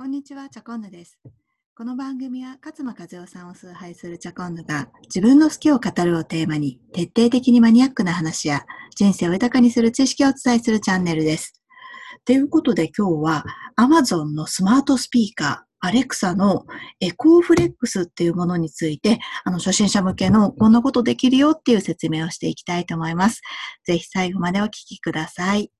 こんにちは、チャコンヌです。この番組は勝間和代さんを崇拝するチャコンヌが自分の好きを語るをテーマに徹底的にマニアックな話や人生を豊かにする知識をお伝えするチャンネルです。ということで今日は Amazon のスマートスピーカーアレクサのエコーフレックスっていうものについて、あの、初心者向けのこんなことできるよっていう説明をしていきたいと思います。ぜひ最後までお聞きください。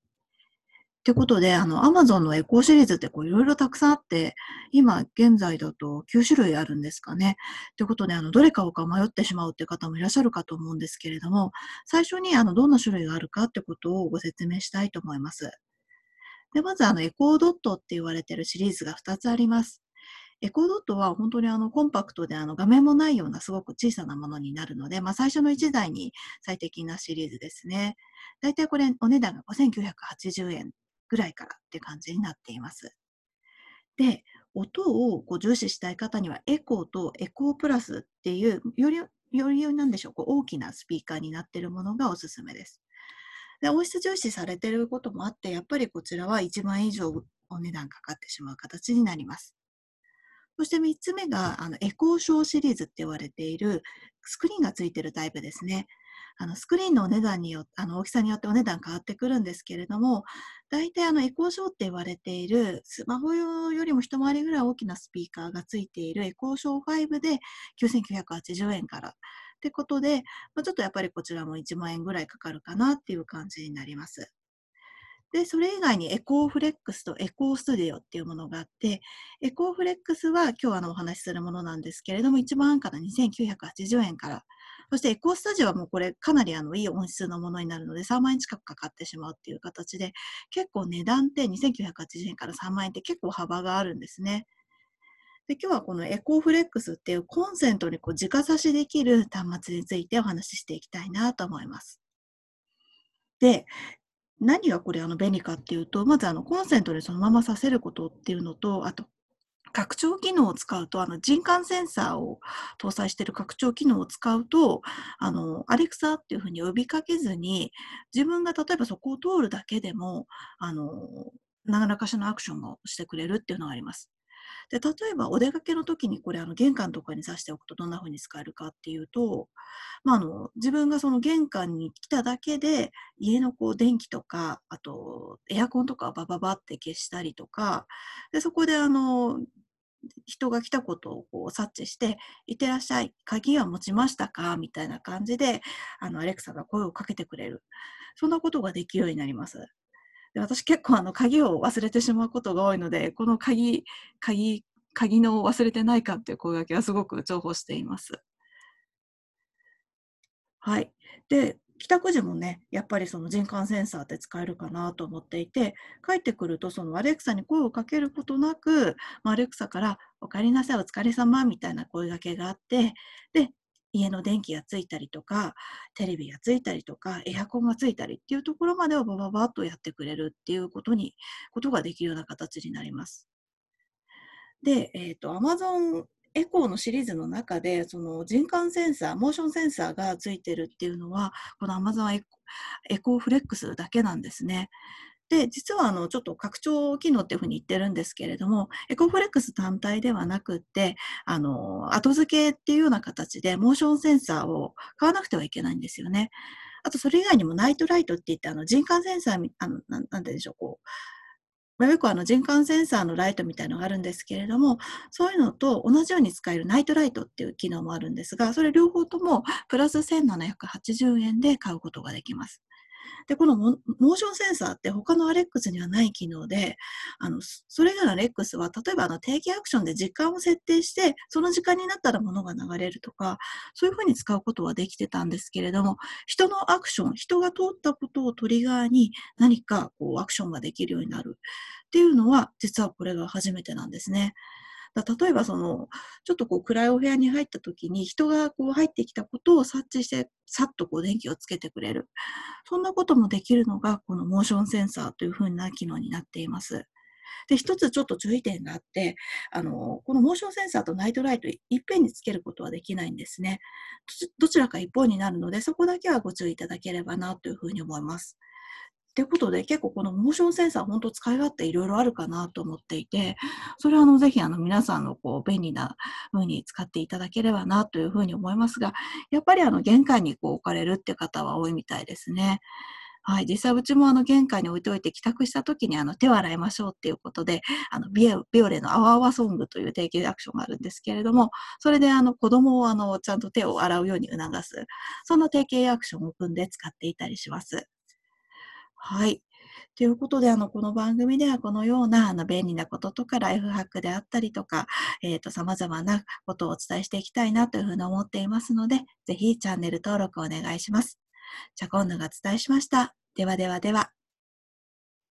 ということで、あの、Amazon のエコーシリーズってこういろいろたくさんあって、今現在だと9種類あるんですかね。ということで、あの、どれ買おうか迷ってしまうって方もいらっしゃるかと思うんですけれども、最初にあの、どんな種類があるかってことをご説明したいと思います。で、まずあの、エコードットって言われてるシリーズが2つあります。エコードットは本当にあのコンパクトであの画面もないようなすごく小さなものになるので、まあ、最初の1台に最適なシリーズですね。だいたいこれお値段が5980円ぐらいからって感じになっています。で、音をこう重視したい方にはエコーとエコープラスっていうよりよりなんでしょうこう大きなスピーカーになっているものがおすすめです。で音質重視されていることもあって、やっぱりこちらは1万円以上お値段かかってしまう形になります。そして3つ目が、あの、エコーショーシリーズって言われている、スクリーンがついているタイプですね。あの、スクリーンのお値段によ、あの、大きさによってお値段変わってくるんですけれども、大体あの、エコーショーって言われている、スマホ用よりも一回りぐらい大きなスピーカーがついているエコーショー5で9980円から。ってことで、ちょっとやっぱりこちらも1万円ぐらいかかるかなっていう感じになります。で、それ以外にエコーフレックスとエコースタジオっていうものがあって、エコーフレックスは今日あのお話しするものなんですけれども、1万から2980円から。そしてエコースタジオはもうこれかなりあのいい音質のものになるので3万円近くかかってしまうっていう形で、結構値段って2980円から3万円って結構幅があるんですね。で今日はこのエコーフレックスっていうコンセントにこう直差しできる端末についてお話ししていきたいなと思います。で、何がこれあの便利かっていうと、まずあのコンセントでそのままさせることっていうのと、あと拡張機能を使うと、あの人感センサーを搭載している拡張機能を使うと、あの、アレクサっていうふうに呼びかけずに、自分が例えばそこを通るだけでも、あの、何らかしらのアクションをしてくれるっていうのがあります。で、例えばお出かけの時にこれあの玄関とかに挿しておくとどんな風に使えるかっていうと、まあ、あの自分がその玄関に来ただけで家のこう電気とか、あとエアコンとかバババって消したりとか、でそこであの人が来たことをこう察知して、いってらっしゃい、鍵は持ちましたか？みたいな感じで、あのアレクサが声をかけてくれる。そんなことができるようになります。で私結構あの鍵を忘れてしまうことが多いので、この鍵、鍵、鍵の忘れてないかっていう声掛けはすごく重宝しています。はい。で、帰宅時もね、やっぱりその人感センサーって使えるかなと思っていて、帰ってくるとそのアレクサに声をかけることなく、まあアレクサからお帰りなさい、お疲れ様みたいな声掛けがあって、で、家の電気がついたりとか、テレビがついたりとか、エアコンがついたりっていうところまでをバババッとやってくれるっていうことに、ことができるような形になります。で、えっ、ー、と、Amazon エコーのシリーズの中で、その人感センサー、モーションセンサーがついてるっていうのは、この Amazon エコエコーフレックスだけなんですね。で、実はあの、ちょっと拡張機能っていうふうに言ってるんですけれども、エコフレックス単体ではなくって、あの、後付けっていうような形で、モーションセンサーを買わなくてはいけないんですよね。あと、それ以外にもナイトライトって言って、あの、人感センサー、あの、なんなんでしょう、こう、よくあの人感センサーのライトみたいなのがあるんですけれども、そういうのと同じように使えるナイトライトっていう機能もあるんですが、それ両方ともプラス1780円で買うことができます。で、このモーションセンサーって他のアレックスにはない機能で、あの、それらのアレックスは、例えばあの定期アクションで時間を設定して、その時間になったら物が流れるとか、そういうふうに使うことはできてたんですけれども、人のアクション、人が通ったことをトリガーに何かこうアクションができるようになるっていうのは、実はこれが初めてなんですね。だ例えばその、ちょっとこう暗いお部屋に入った時に人がこう入ってきたことを察知して、さっとこう電気をつけてくれる。そんなこともできるのが、このモーションセンサーというふうな機能になっています。で、一つちょっと注意点があって、あの、このモーションセンサーとナイトライトいっぺんにつけることはできないんですね。どちらか一方になるので、そこだけはご注意いただければなというふうに思います。ということで、結構このモーションセンサー、本当使い勝手いろいろあるかなと思っていて、それはあの、ぜひあの、皆さんのこう、便利な風に使っていただければなというふうに思いますが、やっぱりあの、玄関にこう置かれるって方は多いみたいですね。はい。実際、うちもあの、玄関に置いておいて帰宅した時にあの、手を洗いましょうっていうことで、あの、ビオレのアワアワソングという提携アクションがあるんですけれども、それであの、子供をあの、ちゃんと手を洗うように促す、そんな提携アクションを組んで使っていたりします。はい。ということで、あの、この番組ではこのような、あの、便利なこととか、ライフハックであったりとか、えっ、ー、と、様々なことをお伝えしていきたいなというふうに思っていますので、ぜひチャンネル登録お願いします。じゃ今度がお伝えしました。ではではでは。